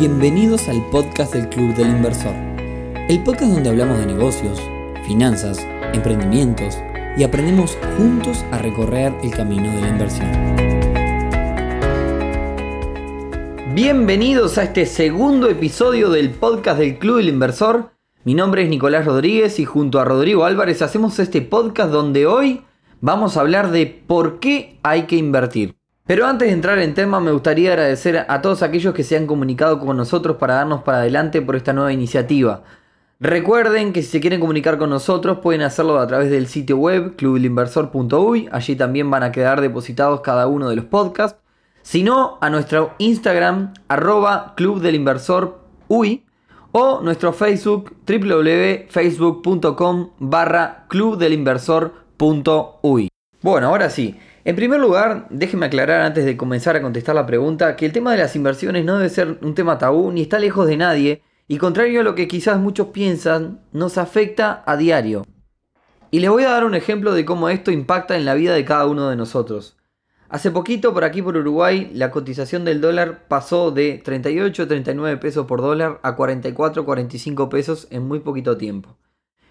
Bienvenidos al podcast del Club del Inversor, el podcast donde hablamos de negocios, finanzas, emprendimientos y aprendemos juntos a recorrer el camino de la inversión. Bienvenidos a este segundo episodio del podcast del Club del Inversor. Mi nombre es Nicolás Rodríguez y junto a Rodrigo Álvarez hacemos este podcast donde hoy vamos a hablar de por qué hay que invertir. Pero antes de entrar en tema me gustaría agradecer a todos aquellos que se han comunicado con nosotros para darnos para adelante por esta nueva iniciativa. Recuerden que si se quieren comunicar con nosotros pueden hacerlo a través del sitio web clubelinversor.uy, allí también van a quedar depositados cada uno de los podcasts. Si no, a nuestro Instagram arroba clubdelinversor.uy o nuestro Facebook www.facebook.com barra clubdelinversor.uy. Bueno, ahora sí. En primer lugar, déjenme aclarar antes de comenzar a contestar la pregunta que el tema de las inversiones no debe ser un tema tabú ni está lejos de nadie y contrario a lo que quizás muchos piensan, nos afecta a diario. Y les voy a dar un ejemplo de cómo esto impacta en la vida de cada uno de nosotros. Hace poquito por aquí por Uruguay la cotización del dólar pasó de 38 39 pesos por dólar a 44 45 pesos en muy poquito tiempo.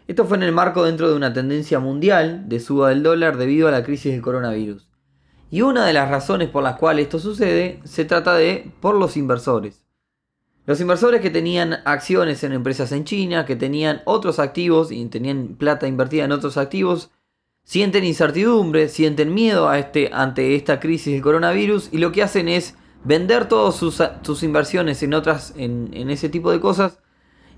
Esto fue en el marco dentro de una tendencia mundial de suba del dólar debido a la crisis del coronavirus. Y una de las razones por las cuales esto sucede se trata de por los inversores. Los inversores que tenían acciones en empresas en China, que tenían otros activos y tenían plata invertida en otros activos, sienten incertidumbre, sienten miedo a este, ante esta crisis del coronavirus y lo que hacen es vender todas sus, inversiones en otras, en, en ese tipo de cosas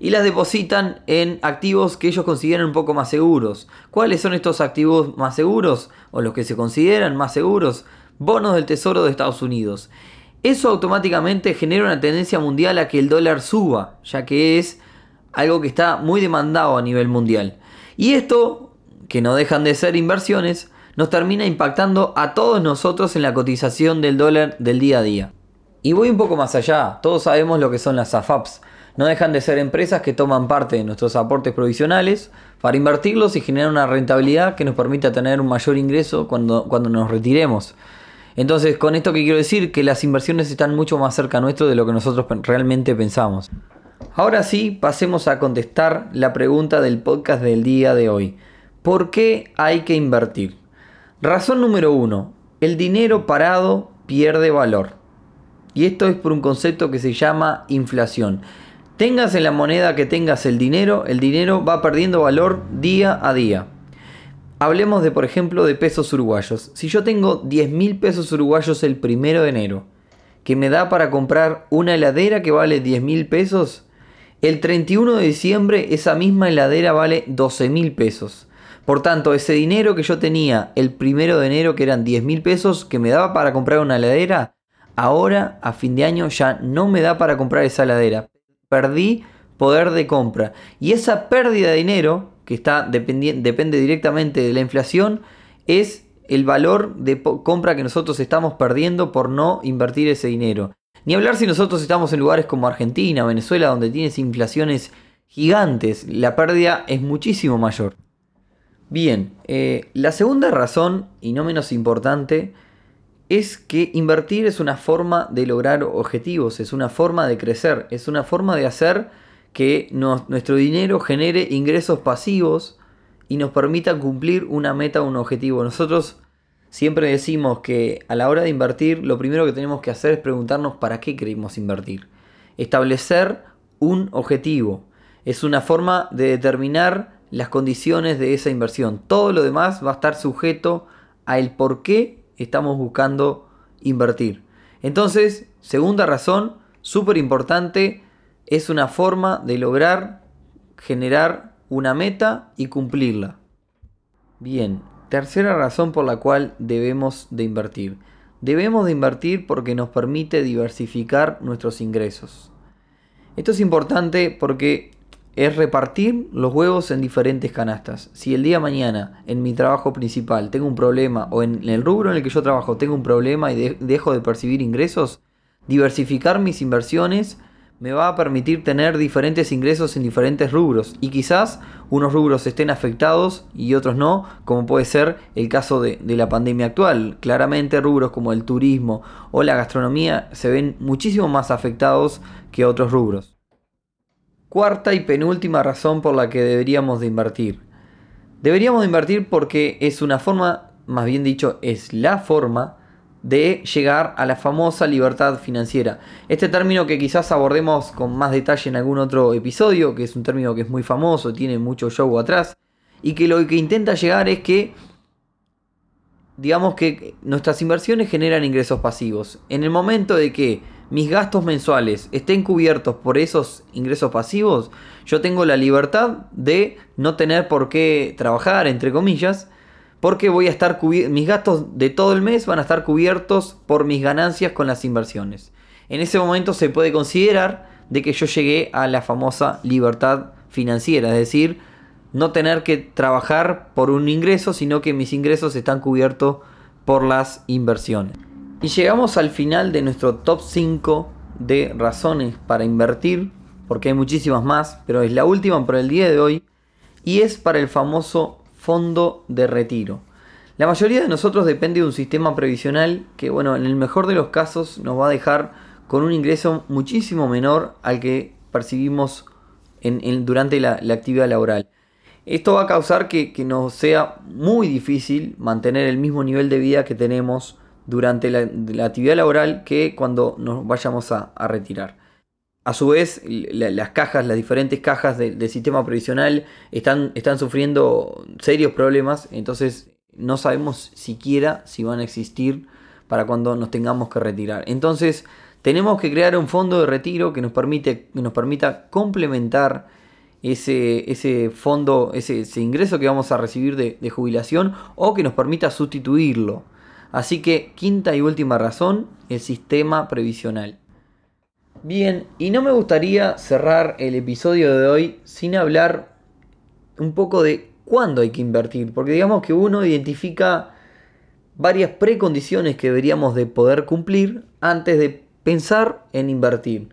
y las depositan en activos que ellos consideran un poco más seguros. ¿Cuáles son estos activos más seguros o los que se consideran más seguros? Bonos del Tesoro de Estados Unidos. Eso automáticamente genera una tendencia mundial a que el dólar suba, ya que es algo que está muy demandado a nivel mundial. Y esto, que no dejan de ser inversiones, nos termina impactando a todos nosotros en la cotización del dólar del día a día. Y voy un poco más allá, todos sabemos lo que son las AFAPs, no dejan de ser empresas que toman parte de nuestros aportes provisionales para invertirlos y generar una rentabilidad que nos permita tener un mayor ingreso cuando, cuando nos retiremos. Entonces, con esto que quiero decir que las inversiones están mucho más cerca nuestro de lo que nosotros realmente pensamos. Ahora sí, pasemos a contestar la pregunta del podcast del día de hoy. ¿Por qué hay que invertir? Razón número uno. El dinero parado pierde valor. Y esto es por un concepto que se llama inflación. Tengas en la moneda que tengas el dinero, el dinero va perdiendo valor día a día. Hablemos de, por ejemplo, de pesos uruguayos. Si yo tengo 10 mil pesos uruguayos el primero de enero, que me da para comprar una heladera que vale 10 mil pesos, el 31 de diciembre esa misma heladera vale 12 mil pesos. Por tanto, ese dinero que yo tenía el primero de enero, que eran 10 mil pesos, que me daba para comprar una heladera, ahora a fin de año ya no me da para comprar esa heladera perdí poder de compra. Y esa pérdida de dinero, que está depende directamente de la inflación, es el valor de compra que nosotros estamos perdiendo por no invertir ese dinero. Ni hablar si nosotros estamos en lugares como Argentina, Venezuela, donde tienes inflaciones gigantes, la pérdida es muchísimo mayor. Bien, eh, la segunda razón, y no menos importante, es que invertir es una forma de lograr objetivos, es una forma de crecer, es una forma de hacer que nuestro dinero genere ingresos pasivos y nos permita cumplir una meta o un objetivo. Nosotros siempre decimos que a la hora de invertir lo primero que tenemos que hacer es preguntarnos para qué queremos invertir. Establecer un objetivo. Es una forma de determinar las condiciones de esa inversión. Todo lo demás va a estar sujeto a el por qué estamos buscando invertir. Entonces, segunda razón, súper importante, es una forma de lograr generar una meta y cumplirla. Bien, tercera razón por la cual debemos de invertir. Debemos de invertir porque nos permite diversificar nuestros ingresos. Esto es importante porque es repartir los huevos en diferentes canastas. Si el día de mañana en mi trabajo principal tengo un problema o en el rubro en el que yo trabajo tengo un problema y dejo de percibir ingresos, diversificar mis inversiones me va a permitir tener diferentes ingresos en diferentes rubros y quizás unos rubros estén afectados y otros no, como puede ser el caso de, la pandemia actual. Claramente rubros como el turismo o la gastronomía se ven muchísimo más afectados que otros rubros. Cuarta y penúltima razón por la que deberíamos de invertir. Deberíamos de invertir porque es una forma, más bien dicho, es la forma de llegar a la famosa libertad financiera. Este término que quizás abordemos con más detalle en algún otro episodio, que es un término que es muy famoso, tiene mucho show atrás, y que lo que intenta llegar es que, digamos que nuestras inversiones generan ingresos pasivos. En el momento de que mis gastos mensuales estén cubiertos por esos ingresos pasivos, yo tengo la libertad de no tener por qué trabajar, entre comillas, porque voy a estar mis gastos de todo el mes van a estar cubiertos por mis ganancias con las inversiones. En ese momento se puede considerar de que yo llegué a la famosa libertad financiera, es decir, no tener que trabajar por un ingreso, sino que mis ingresos están cubiertos por las inversiones. Y llegamos al final de nuestro top 5 de razones para invertir, porque hay muchísimas más, pero es la última por el día de hoy, y es para el famoso fondo de retiro. La mayoría de nosotros depende de un sistema previsional que, bueno, en el mejor de los casos nos va a dejar con un ingreso muchísimo menor al que percibimos durante la, actividad laboral. Esto va a causar que, nos sea muy difícil mantener el mismo nivel de vida que tenemos durante la, actividad laboral que cuando nos vayamos a retirar. A su vez, las cajas, las diferentes cajas del sistema previsional están, están sufriendo serios problemas, entonces no sabemos siquiera si van a existir para cuando nos tengamos que retirar. Entonces, tenemos que crear un fondo de retiro que nos, permite, que nos permita complementar ese, ese fondo, ese, ingreso que vamos a recibir de, de jubilación o que nos permita sustituirlo. Así que, quinta y última razón, el sistema previsional. Bien, y no me gustaría cerrar el episodio de hoy sin hablar un poco de cuándo hay que invertir, porque digamos que uno identifica varias precondiciones que deberíamos de poder cumplir antes de pensar en invertir.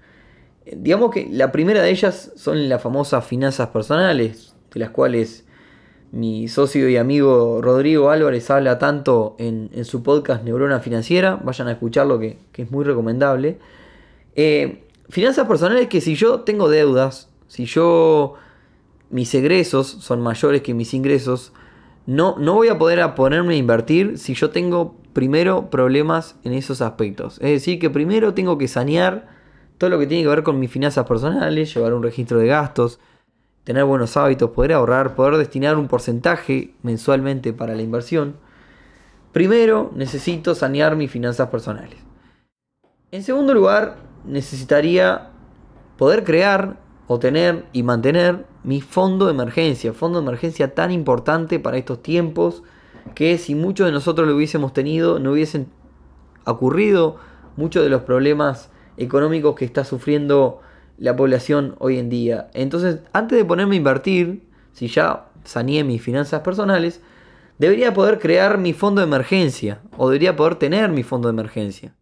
Digamos que la primera de ellas son las famosas finanzas personales, de las cuales mi socio y amigo Rodrigo Álvarez habla tanto en, su podcast Neurona Financiera, vayan a escucharlo que, que es muy recomendable. Eh, finanzas personales que si yo tengo deudas, si yo mis egresos son mayores que mis ingresos, no, no voy a poder a ponerme a invertir si yo tengo primero problemas en esos aspectos. Es decir, que primero tengo que sanear todo lo que tiene que ver con mis finanzas personales, llevar un registro de gastos, tener buenos hábitos, poder ahorrar, poder destinar un porcentaje mensualmente para la inversión. Primero necesito sanear mis finanzas personales. En segundo lugar, necesitaría poder crear o tener y mantener mi fondo de emergencia, fondo de emergencia tan importante para estos tiempos que si muchos de nosotros lo hubiésemos tenido no hubiesen ocurrido muchos de los problemas económicos que está sufriendo la población hoy en día. Entonces, antes de ponerme a invertir, si ya saneé mis finanzas personales, debería poder crear mi fondo de emergencia o debería poder tener mi fondo de emergencia.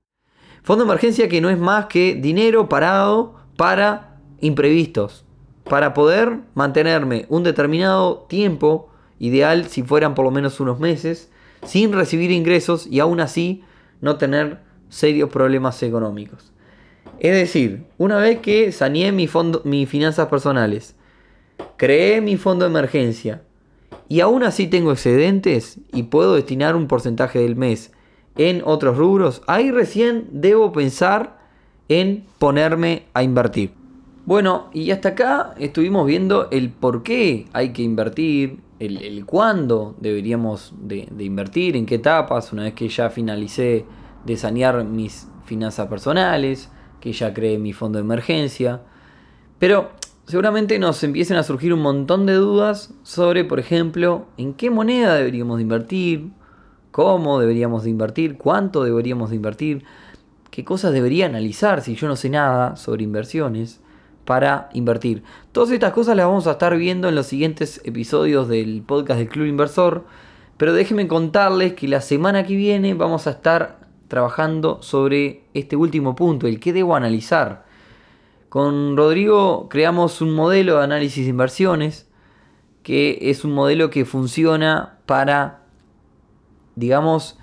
Fondo de emergencia que no es más que dinero parado para imprevistos, para poder mantenerme un determinado tiempo, ideal si fueran por lo menos unos meses, sin recibir ingresos y aún así no tener serios problemas económicos. Es decir, una vez que saneé mi fondo, mis finanzas personales, creé mi fondo de emergencia y aún así tengo excedentes y puedo destinar un porcentaje del mes en otros rubros, ahí recién debo pensar en ponerme a invertir. Bueno, y hasta acá estuvimos viendo el por qué hay que invertir, el, cuándo deberíamos de, invertir, en qué etapas, una vez que ya finalicé de sanear mis finanzas personales, que ya creé mi fondo de emergencia. Pero seguramente nos empiecen a surgir un montón de dudas sobre, por ejemplo, en qué moneda deberíamos de invertir, cómo deberíamos de invertir, cuánto deberíamos de invertir, qué cosas debería analizar si yo no sé nada sobre inversiones para invertir. Todas estas cosas las vamos a estar viendo en los siguientes episodios del podcast del Club Inversor, pero déjenme contarles que la semana que viene vamos a estar trabajando sobre este último punto, el que debo analizar. Con Rodrigo creamos un modelo de análisis de inversiones que es un modelo que funciona para, digamos,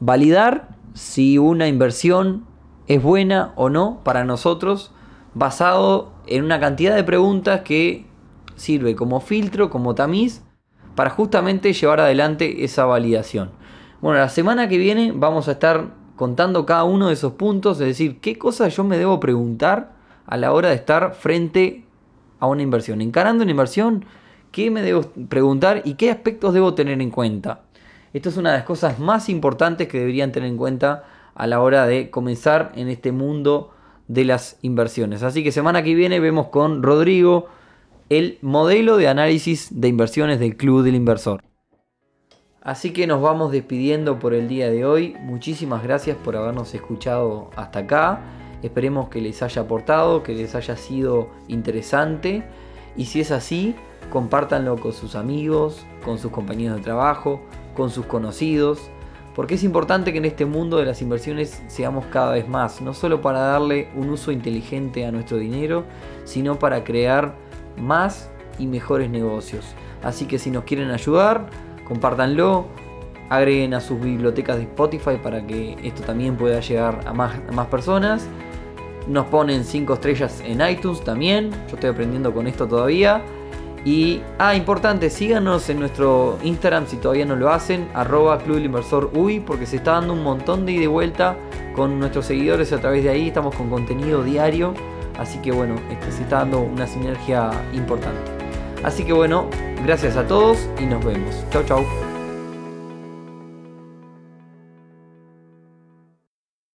validar si una inversión es buena o no para nosotros basado en una cantidad de preguntas que sirve como filtro, como tamiz, para justamente llevar adelante esa validación. Bueno, la semana que viene vamos a estar contando cada uno de esos puntos, es decir, qué cosas yo me debo preguntar a la hora de estar frente a una inversión. Encarando una inversión, ¿qué me debo preguntar y qué aspectos debo tener en cuenta? Esto es una de las cosas más importantes que deberían tener en cuenta a la hora de comenzar en este mundo de las inversiones. Así que semana que viene vemos con Rodrigo el modelo de análisis de inversiones del Club del Inversor. Así que nos vamos despidiendo por el día de hoy. Muchísimas gracias por habernos escuchado hasta acá. Esperemos que les haya aportado, que les haya sido interesante. Y si es así, compártanlo con sus amigos, con sus compañeros de trabajo, con sus conocidos porque es importante que en este mundo de las inversiones seamos cada vez más, no solo para darle un uso inteligente a nuestro dinero, sino para crear más y mejores negocios. Así que si nos quieren ayudar, compártanlo, agreguen a sus bibliotecas de Spotify para que esto también pueda llegar a más, más personas. Nos ponen 5 estrellas en iTunes también, yo estoy aprendiendo con esto todavía. Y, ah, importante, síganos en nuestro Instagram si todavía no lo hacen, arroba Club Inversor UI, porque se está dando un montón de ida y vuelta con nuestros seguidores a través de ahí, estamos con contenido diario, así que bueno, este, se está dando una sinergia importante. Así que bueno, gracias a todos y nos vemos. Chau chau.